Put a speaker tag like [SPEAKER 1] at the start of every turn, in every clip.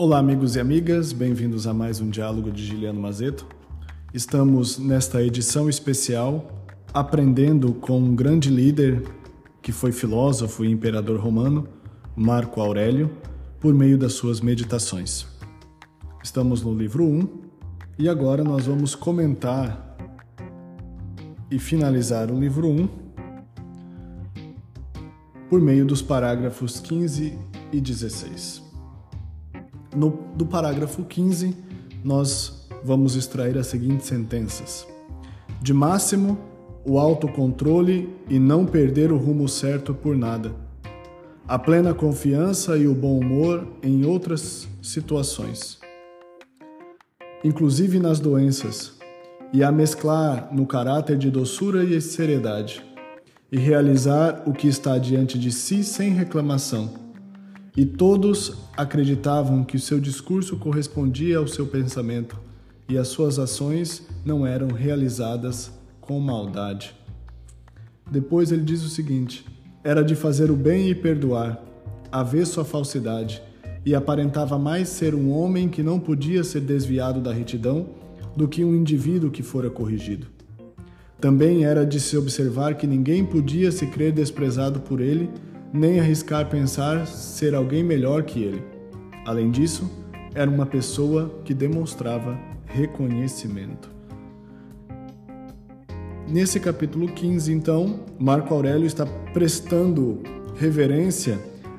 [SPEAKER 1] Olá, amigos e amigas, bem-vindos a mais um diálogo de Giliano Mazeto. Estamos nesta edição especial aprendendo com um grande líder que foi filósofo e imperador romano, Marco Aurélio, por meio das suas meditações. Estamos no livro 1 e agora nós vamos comentar e finalizar o livro 1 por meio dos parágrafos 15 e 16. No, do parágrafo 15, nós vamos extrair as seguintes sentenças: De máximo, o autocontrole e não perder o rumo certo por nada. A plena confiança e o bom humor em outras situações, inclusive nas doenças, e a mesclar no caráter de doçura e seriedade, e realizar o que está diante de si sem reclamação e todos acreditavam que o seu discurso correspondia ao seu pensamento e as suas ações não eram realizadas com maldade. Depois ele diz o seguinte: era de fazer o bem e perdoar, avesso à falsidade, e aparentava mais ser um homem que não podia ser desviado da retidão do que um indivíduo que fora corrigido. Também era de se observar que ninguém podia se crer desprezado por ele nem arriscar pensar ser alguém melhor que ele. Além disso, era uma pessoa que demonstrava reconhecimento. Nesse capítulo 15, então, Marco Aurélio está prestando reverência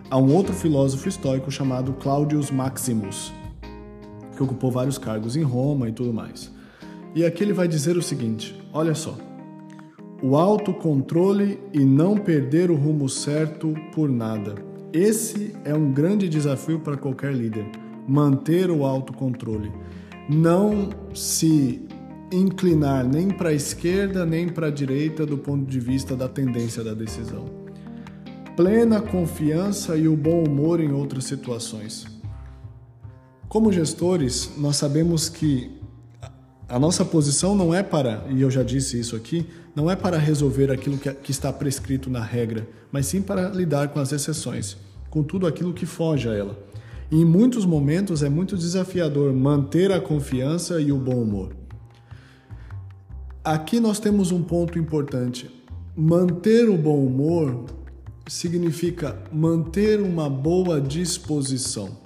[SPEAKER 1] a um outro filósofo estoico chamado Claudius Maximus, que ocupou vários cargos em Roma e tudo mais. E aqui ele vai dizer o seguinte: olha só o autocontrole e não perder o rumo certo por nada. Esse é um grande desafio para qualquer líder, manter o autocontrole. Não se inclinar nem para a esquerda nem para a direita do ponto de vista da tendência da decisão. Plena confiança e o bom humor em outras situações. Como gestores, nós sabemos que a nossa posição não é para, e eu já disse isso aqui, não é para resolver aquilo que, que está prescrito na regra, mas sim para lidar com as exceções, com tudo aquilo que foge a ela. E em muitos momentos é muito desafiador manter a confiança e o bom humor. Aqui nós temos um ponto importante. Manter o bom humor significa manter uma boa disposição.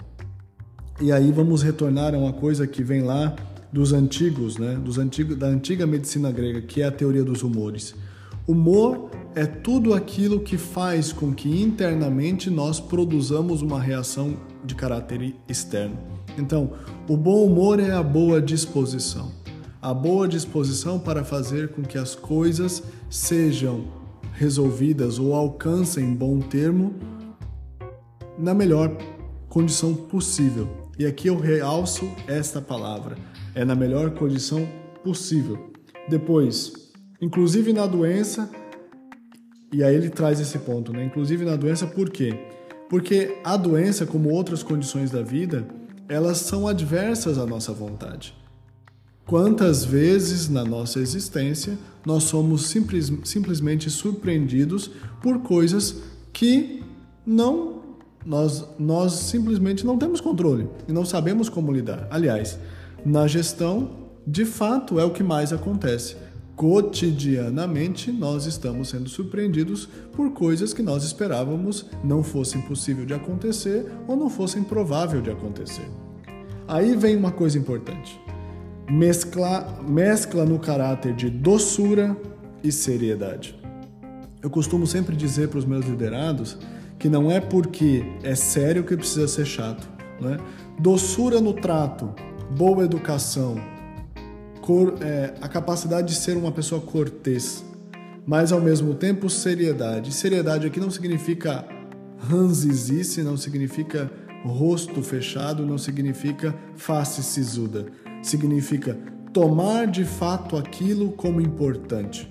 [SPEAKER 1] E aí vamos retornar a uma coisa que vem lá dos antigos, né, dos antigos, da antiga medicina grega, que é a teoria dos humores. Humor é tudo aquilo que faz com que internamente nós produzamos uma reação de caráter externo. Então, o bom humor é a boa disposição. A boa disposição para fazer com que as coisas sejam resolvidas ou alcancem bom termo na melhor condição possível. E aqui eu realço esta palavra é na melhor condição possível. Depois, inclusive na doença, e aí ele traz esse ponto, né? Inclusive na doença, por quê? Porque a doença, como outras condições da vida, elas são adversas à nossa vontade. Quantas vezes na nossa existência nós somos simples, simplesmente surpreendidos por coisas que não nós, nós simplesmente não temos controle e não sabemos como lidar. Aliás, na gestão, de fato, é o que mais acontece. Cotidianamente, nós estamos sendo surpreendidos por coisas que nós esperávamos não fossem possível de acontecer ou não fossem provável de acontecer. Aí vem uma coisa importante. Mescla, mescla no caráter de doçura e seriedade. Eu costumo sempre dizer para os meus liderados que não é porque é sério que precisa ser chato. Né? Doçura no trato, boa educação, cor, é, a capacidade de ser uma pessoa cortês, mas ao mesmo tempo seriedade. Seriedade aqui não significa ranzizice, não significa rosto fechado, não significa face sisuda. Significa tomar de fato aquilo como importante.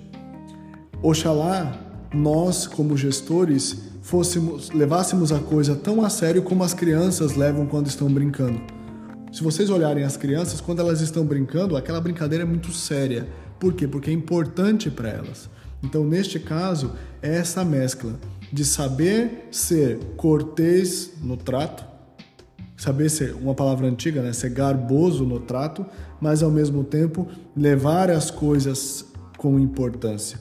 [SPEAKER 1] Oxalá nós, como gestores, fôssemos, levássemos a coisa tão a sério como as crianças levam quando estão brincando. Se vocês olharem as crianças, quando elas estão brincando, aquela brincadeira é muito séria. Por quê? Porque é importante para elas. Então, neste caso, é essa mescla de saber ser cortês no trato, saber ser uma palavra antiga, né? Ser garboso no trato, mas ao mesmo tempo levar as coisas com importância.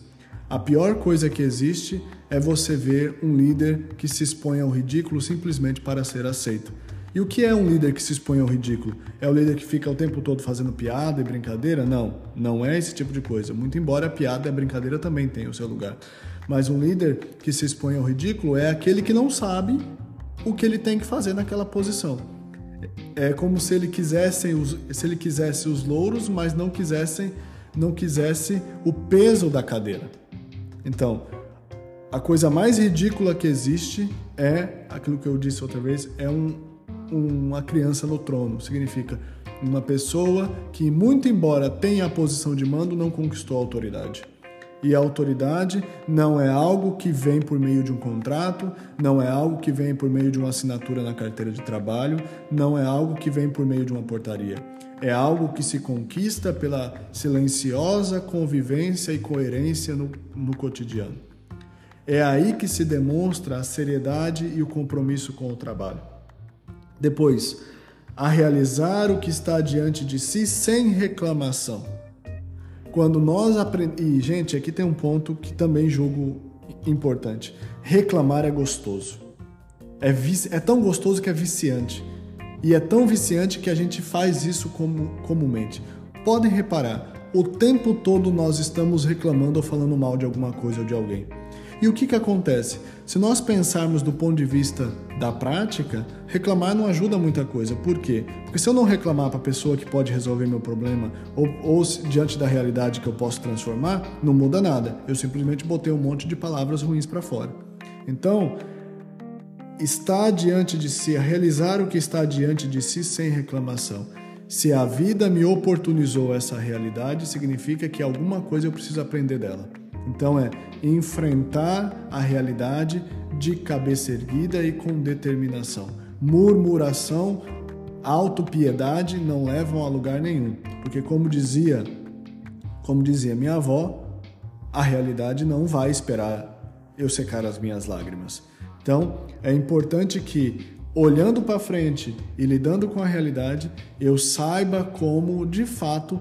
[SPEAKER 1] A pior coisa que existe é você ver um líder que se expõe ao ridículo simplesmente para ser aceito. E o que é um líder que se expõe ao ridículo? É o líder que fica o tempo todo fazendo piada e brincadeira? Não, não é esse tipo de coisa. Muito embora a piada e a brincadeira também tenham o seu lugar. Mas um líder que se expõe ao ridículo é aquele que não sabe o que ele tem que fazer naquela posição. É como se ele quisesse os, se ele quisesse os louros, mas não quisesse não quisesse o peso da cadeira. Então, a coisa mais ridícula que existe é aquilo que eu disse outra vez, é um uma criança no trono. Significa uma pessoa que, muito embora tenha a posição de mando, não conquistou a autoridade. E a autoridade não é algo que vem por meio de um contrato, não é algo que vem por meio de uma assinatura na carteira de trabalho, não é algo que vem por meio de uma portaria. É algo que se conquista pela silenciosa convivência e coerência no, no cotidiano. É aí que se demonstra a seriedade e o compromisso com o trabalho. Depois, a realizar o que está diante de si sem reclamação. Quando nós aprendemos. E, gente, aqui tem um ponto que também julgo importante: reclamar é gostoso. É, é tão gostoso que é viciante. E é tão viciante que a gente faz isso como, comumente. Podem reparar, o tempo todo nós estamos reclamando ou falando mal de alguma coisa ou de alguém. E o que, que acontece? Se nós pensarmos do ponto de vista da prática, reclamar não ajuda muita coisa. Por quê? Porque se eu não reclamar para a pessoa que pode resolver meu problema ou, ou diante da realidade que eu posso transformar, não muda nada. Eu simplesmente botei um monte de palavras ruins para fora. Então, está diante de si, realizar o que está diante de si sem reclamação. Se a vida me oportunizou essa realidade, significa que alguma coisa eu preciso aprender dela. Então é enfrentar a realidade de cabeça erguida e com determinação. Murmuração, autopiedade não levam a lugar nenhum, porque como dizia, como dizia minha avó, a realidade não vai esperar eu secar as minhas lágrimas. Então, é importante que olhando para frente e lidando com a realidade, eu saiba como de fato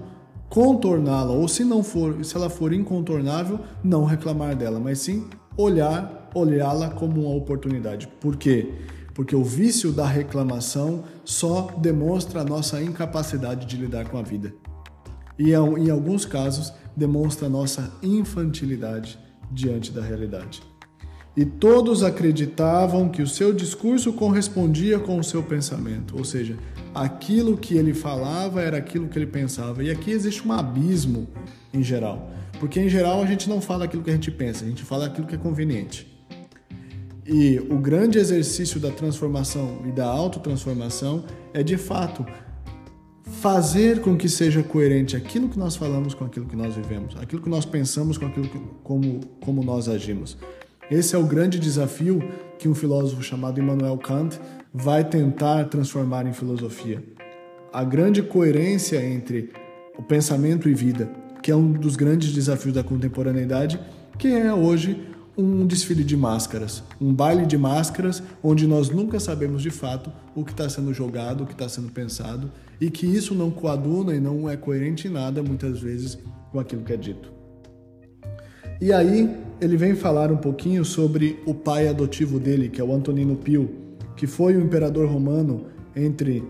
[SPEAKER 1] contorná-la, ou se não for, se ela for incontornável, não reclamar dela, mas sim olhar, olhá-la como uma oportunidade. Por quê? Porque o vício da reclamação só demonstra a nossa incapacidade de lidar com a vida. E em alguns casos demonstra a nossa infantilidade diante da realidade. E todos acreditavam que o seu discurso correspondia com o seu pensamento, ou seja, aquilo que ele falava era aquilo que ele pensava. E aqui existe um abismo em geral, porque em geral a gente não fala aquilo que a gente pensa, a gente fala aquilo que é conveniente. E o grande exercício da transformação e da autotransformação é de fato fazer com que seja coerente aquilo que nós falamos com aquilo que nós vivemos, aquilo que nós pensamos com aquilo que, como, como nós agimos. Esse é o grande desafio que um filósofo chamado Immanuel Kant vai tentar transformar em filosofia. A grande coerência entre o pensamento e vida, que é um dos grandes desafios da contemporaneidade, que é hoje um desfile de máscaras, um baile de máscaras onde nós nunca sabemos de fato o que está sendo jogado, o que está sendo pensado e que isso não coaduna e não é coerente em nada muitas vezes com aquilo que é dito. E aí ele vem falar um pouquinho sobre o pai adotivo dele, que é o Antonino Pio, que foi o imperador romano entre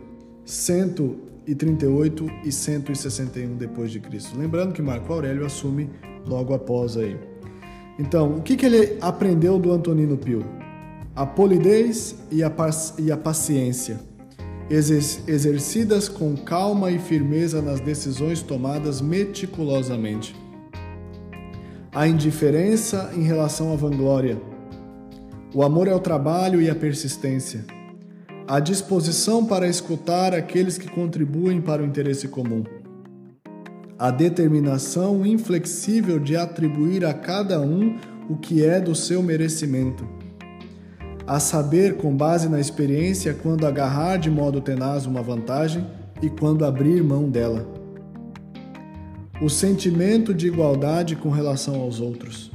[SPEAKER 1] 138 e 161 depois de Cristo. Lembrando que Marco Aurélio assume logo após aí. Então, o que, que ele aprendeu do Antonino Pio? A polidez e a, e a paciência, exercidas com calma e firmeza nas decisões tomadas meticulosamente a indiferença em relação à vanglória, o amor ao trabalho e à persistência, a disposição para escutar aqueles que contribuem para o interesse comum, a determinação inflexível de atribuir a cada um o que é do seu merecimento, a saber, com base na experiência, quando agarrar de modo tenaz uma vantagem e quando abrir mão dela o sentimento de igualdade com relação aos outros,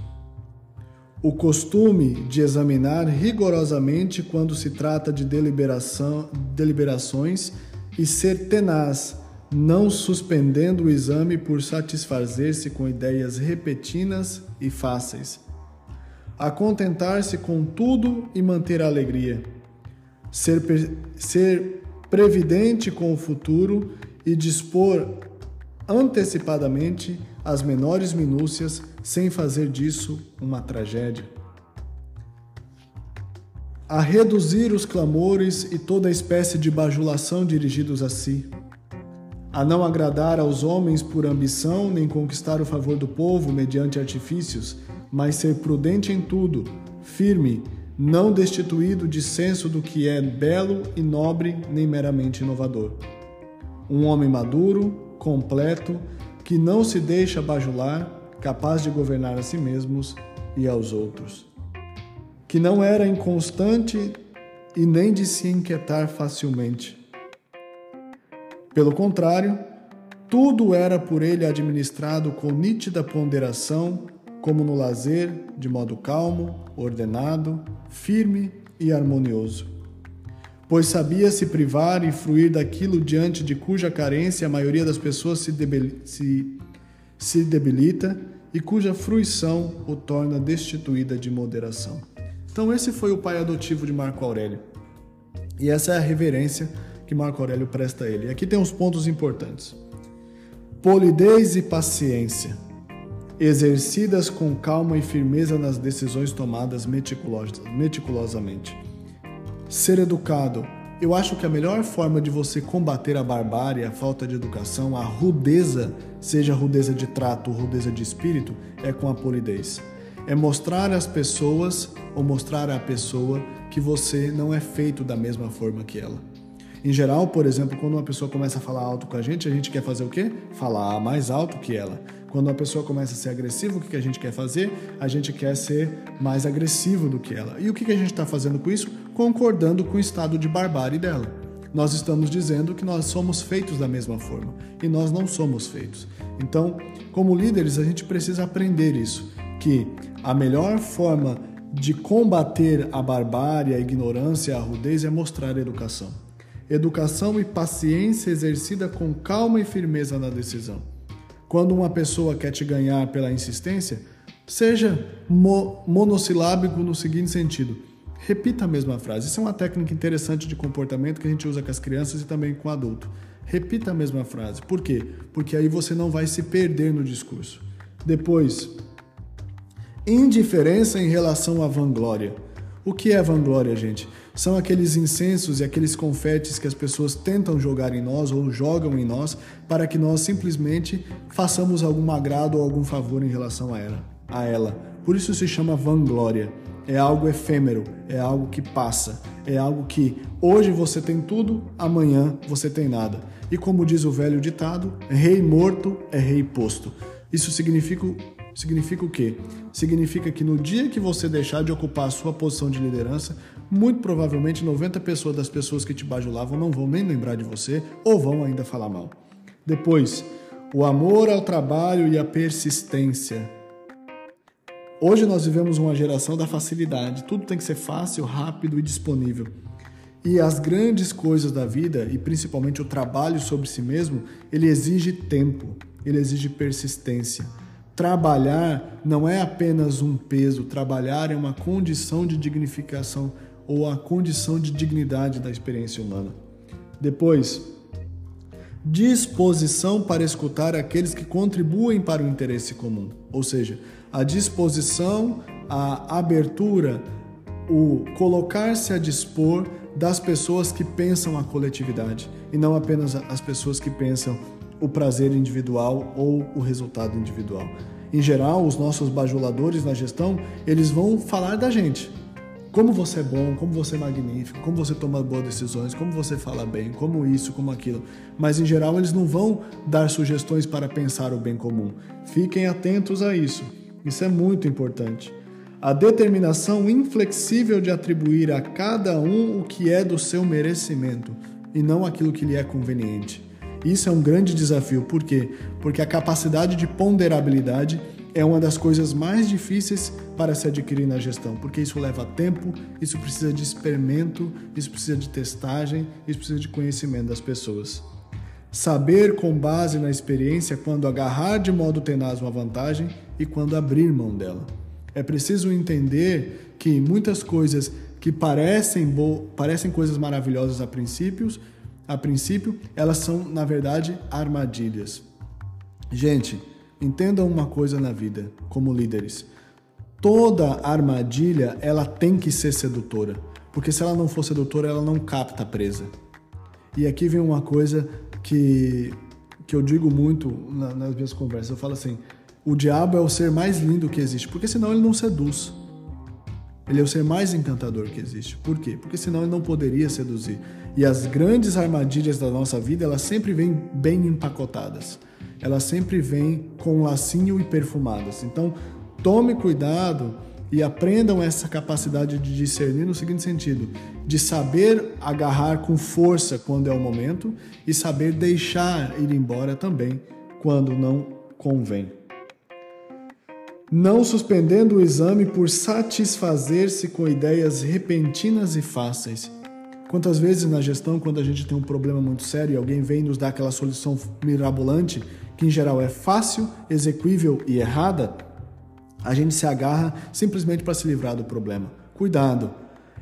[SPEAKER 1] o costume de examinar rigorosamente quando se trata de deliberações e ser tenaz, não suspendendo o exame por satisfazer-se com ideias repetidas e fáceis. A contentar-se com tudo e manter a alegria. Ser, ser previdente com o futuro e dispor antecipadamente as menores minúcias sem fazer disso uma tragédia. A reduzir os clamores e toda espécie de bajulação dirigidos a si. A não agradar aos homens por ambição, nem conquistar o favor do povo mediante artifícios, mas ser prudente em tudo, firme, não destituído de senso do que é belo e nobre, nem meramente inovador. Um homem maduro, completo, que não se deixa bajular, capaz de governar a si mesmos e aos outros. Que não era inconstante e nem de se inquietar facilmente. Pelo contrário, tudo era por ele administrado com nítida ponderação como no lazer, de modo calmo, ordenado, firme e harmonioso. Pois sabia se privar e fruir daquilo diante de cuja carência a maioria das pessoas se, se, se debilita e cuja fruição o torna destituída de moderação. Então, esse foi o pai adotivo de Marco Aurélio. E essa é a reverência que Marco Aurélio presta a ele. E aqui tem uns pontos importantes: polidez e paciência exercidas com calma e firmeza nas decisões tomadas meticulosamente. Ser educado. Eu acho que a melhor forma de você combater a barbárie, a falta de educação, a rudeza, seja rudeza de trato ou rudeza de espírito, é com a polidez. É mostrar às pessoas ou mostrar à pessoa que você não é feito da mesma forma que ela. Em geral, por exemplo, quando uma pessoa começa a falar alto com a gente, a gente quer fazer o quê? Falar mais alto que ela. Quando uma pessoa começa a ser agressiva, o que a gente quer fazer? A gente quer ser mais agressivo do que ela. E o que a gente está fazendo com isso? Concordando com o estado de barbárie dela. Nós estamos dizendo que nós somos feitos da mesma forma e nós não somos feitos. Então, como líderes, a gente precisa aprender isso, que a melhor forma de combater a barbárie, a ignorância, a rudez é mostrar educação educação e paciência exercida com calma e firmeza na decisão. Quando uma pessoa quer te ganhar pela insistência, seja mo monossilábico no seguinte sentido: repita a mesma frase. Isso é uma técnica interessante de comportamento que a gente usa com as crianças e também com o adulto. Repita a mesma frase. Por quê? Porque aí você não vai se perder no discurso. Depois, indiferença em relação à vanglória. O que é vanglória, gente? São aqueles incensos e aqueles confetes que as pessoas tentam jogar em nós ou jogam em nós para que nós simplesmente façamos algum agrado ou algum favor em relação a ela. A ela. Por isso se chama vanglória. É algo efêmero, é algo que passa, é algo que hoje você tem tudo, amanhã você tem nada. E como diz o velho ditado, rei morto é rei posto. Isso significa Significa o quê? Significa que no dia que você deixar de ocupar a sua posição de liderança, muito provavelmente 90 pessoas das pessoas que te bajulavam não vão nem lembrar de você ou vão ainda falar mal. Depois, o amor ao trabalho e a persistência. Hoje nós vivemos uma geração da facilidade, tudo tem que ser fácil, rápido e disponível. E as grandes coisas da vida, e principalmente o trabalho sobre si mesmo, ele exige tempo, ele exige persistência. Trabalhar não é apenas um peso, trabalhar é uma condição de dignificação ou a condição de dignidade da experiência humana. Depois, disposição para escutar aqueles que contribuem para o interesse comum, ou seja, a disposição, a abertura, o colocar-se a dispor das pessoas que pensam a coletividade e não apenas as pessoas que pensam o prazer individual ou o resultado individual. Em geral, os nossos bajuladores na gestão, eles vão falar da gente. Como você é bom, como você é magnífico, como você toma boas decisões, como você fala bem, como isso, como aquilo. Mas em geral, eles não vão dar sugestões para pensar o bem comum. Fiquem atentos a isso. Isso é muito importante. A determinação inflexível de atribuir a cada um o que é do seu merecimento e não aquilo que lhe é conveniente. Isso é um grande desafio, por quê? Porque a capacidade de ponderabilidade é uma das coisas mais difíceis para se adquirir na gestão, porque isso leva tempo, isso precisa de experimento, isso precisa de testagem, isso precisa de conhecimento das pessoas. Saber com base na experiência quando agarrar de modo tenaz uma vantagem e quando abrir mão dela. É preciso entender que muitas coisas que parecem, parecem coisas maravilhosas a princípios, a princípio, elas são na verdade armadilhas. Gente, entendam uma coisa na vida, como líderes. Toda armadilha, ela tem que ser sedutora, porque se ela não for sedutora, ela não capta a presa. E aqui vem uma coisa que, que eu digo muito nas minhas conversas. Eu falo assim: o diabo é o ser mais lindo que existe, porque senão ele não seduz. Ele é o ser mais encantador que existe. Por quê? Porque senão ele não poderia seduzir. E as grandes armadilhas da nossa vida, elas sempre vêm bem empacotadas. Elas sempre vêm com um lacinho e perfumadas. Então, tome cuidado e aprendam essa capacidade de discernir no seguinte sentido: de saber agarrar com força quando é o momento e saber deixar ir embora também quando não convém não suspendendo o exame por satisfazer-se com ideias repentinas e fáceis. Quantas vezes na gestão, quando a gente tem um problema muito sério e alguém vem nos dar aquela solução mirabolante, que em geral é fácil, execuível e errada, a gente se agarra simplesmente para se livrar do problema. Cuidado!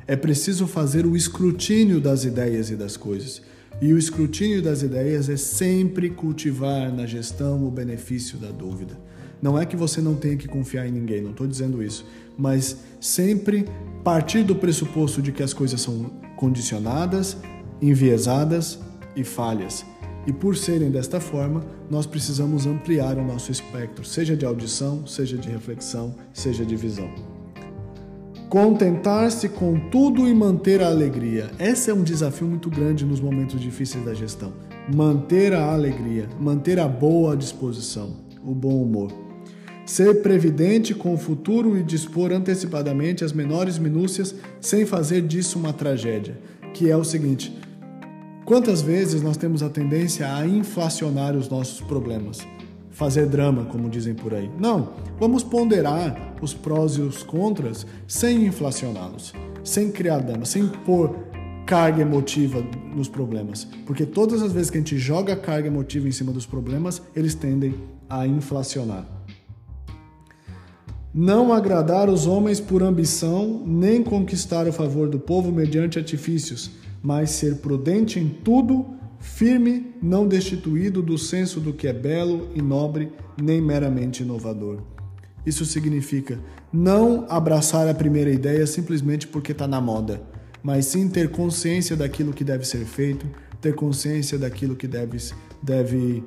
[SPEAKER 1] É preciso fazer o escrutínio das ideias e das coisas. E o escrutínio das ideias é sempre cultivar na gestão o benefício da dúvida. Não é que você não tenha que confiar em ninguém, não estou dizendo isso, mas sempre partir do pressuposto de que as coisas são condicionadas, enviesadas e falhas. E por serem desta forma, nós precisamos ampliar o nosso espectro, seja de audição, seja de reflexão, seja de visão. Contentar-se com tudo e manter a alegria. Esse é um desafio muito grande nos momentos difíceis da gestão. Manter a alegria, manter a boa disposição, o bom humor. Ser previdente com o futuro e dispor antecipadamente as menores minúcias sem fazer disso uma tragédia, que é o seguinte: quantas vezes nós temos a tendência a inflacionar os nossos problemas? Fazer drama, como dizem por aí. Não, vamos ponderar os prós e os contras sem inflacioná-los, sem criar drama, sem pôr carga emotiva nos problemas. Porque todas as vezes que a gente joga carga emotiva em cima dos problemas, eles tendem a inflacionar não agradar os homens por ambição, nem conquistar o favor do povo mediante artifícios, mas ser prudente em tudo, firme, não destituído do senso do que é belo e nobre, nem meramente inovador. Isso significa não abraçar a primeira ideia simplesmente porque está na moda, mas sim ter consciência daquilo que deve ser feito, ter consciência daquilo que deve, deve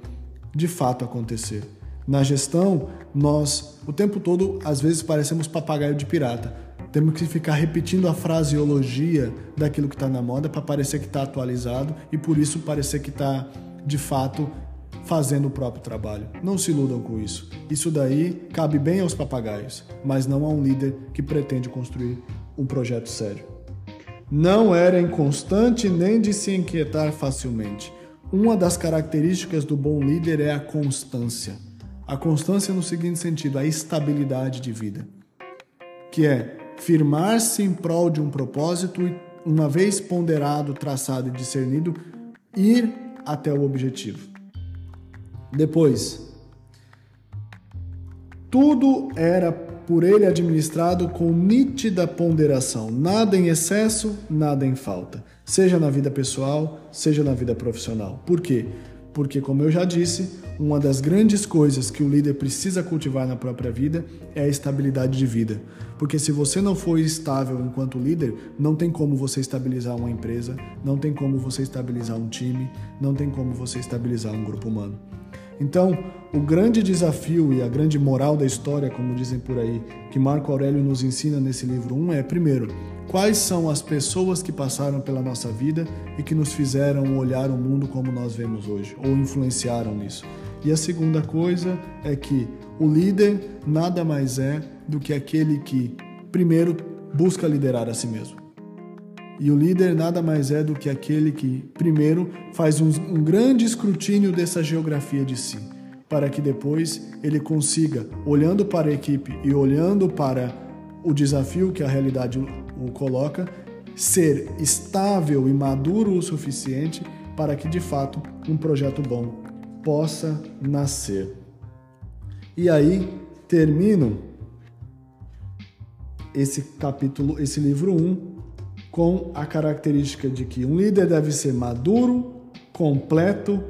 [SPEAKER 1] de fato acontecer. Na gestão, nós o tempo todo, às vezes, parecemos papagaio de pirata. Temos que ficar repetindo a fraseologia daquilo que está na moda para parecer que está atualizado e por isso parecer que está, de fato, fazendo o próprio trabalho. Não se iludam com isso. Isso daí cabe bem aos papagaios, mas não a um líder que pretende construir um projeto sério. Não era inconstante nem de se inquietar facilmente. Uma das características do bom líder é a constância. A constância no seguinte sentido, a estabilidade de vida, que é firmar-se em prol de um propósito e, uma vez ponderado, traçado e discernido, ir até o objetivo. Depois, tudo era por ele administrado com nítida ponderação, nada em excesso, nada em falta, seja na vida pessoal, seja na vida profissional. Por quê? Porque, como eu já disse, uma das grandes coisas que o líder precisa cultivar na própria vida é a estabilidade de vida. Porque se você não for estável enquanto líder, não tem como você estabilizar uma empresa, não tem como você estabilizar um time, não tem como você estabilizar um grupo humano. Então, o grande desafio e a grande moral da história, como dizem por aí, que Marco Aurélio nos ensina nesse livro 1 é, primeiro, quais são as pessoas que passaram pela nossa vida e que nos fizeram olhar o mundo como nós vemos hoje, ou influenciaram nisso. E a segunda coisa é que o líder nada mais é do que aquele que, primeiro, busca liderar a si mesmo. E o líder nada mais é do que aquele que, primeiro, faz um, um grande escrutínio dessa geografia de si. para que depois ele consiga, olhando para a equipe e olhando para o desafio que a realidade o coloca, ser estável e maduro o suficiente para que de fato um projeto bom possa nascer. E aí termino esse capítulo, esse livro 1, com a característica de que um líder deve ser maduro, completo,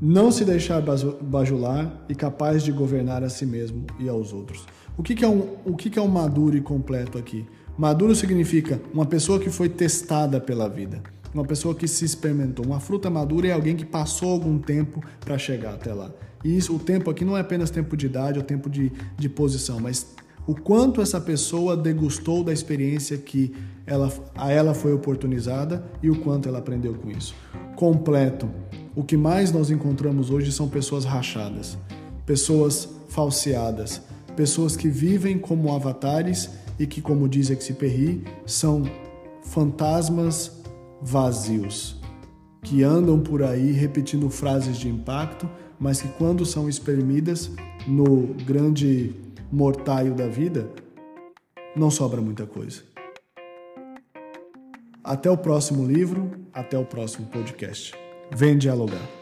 [SPEAKER 1] não se deixar bajular e capaz de governar a si mesmo e aos outros. O que, que é, um, o que, que é um maduro e completo aqui? Maduro significa uma pessoa que foi testada pela vida, uma pessoa que se experimentou. Uma fruta madura é alguém que passou algum tempo para chegar até lá. E isso, o tempo aqui não é apenas tempo de idade ou tempo de, de posição, mas o quanto essa pessoa degustou da experiência que ela, a ela foi oportunizada e o quanto ela aprendeu com isso. Completo. O que mais nós encontramos hoje são pessoas rachadas, pessoas falseadas, pessoas que vivem como avatares e que, como diz Exupéry, são fantasmas vazios, que andam por aí repetindo frases de impacto, mas que quando são exprimidas no grande mortaio da vida, não sobra muita coisa. Até o próximo livro, até o próximo podcast. Vem dialogar.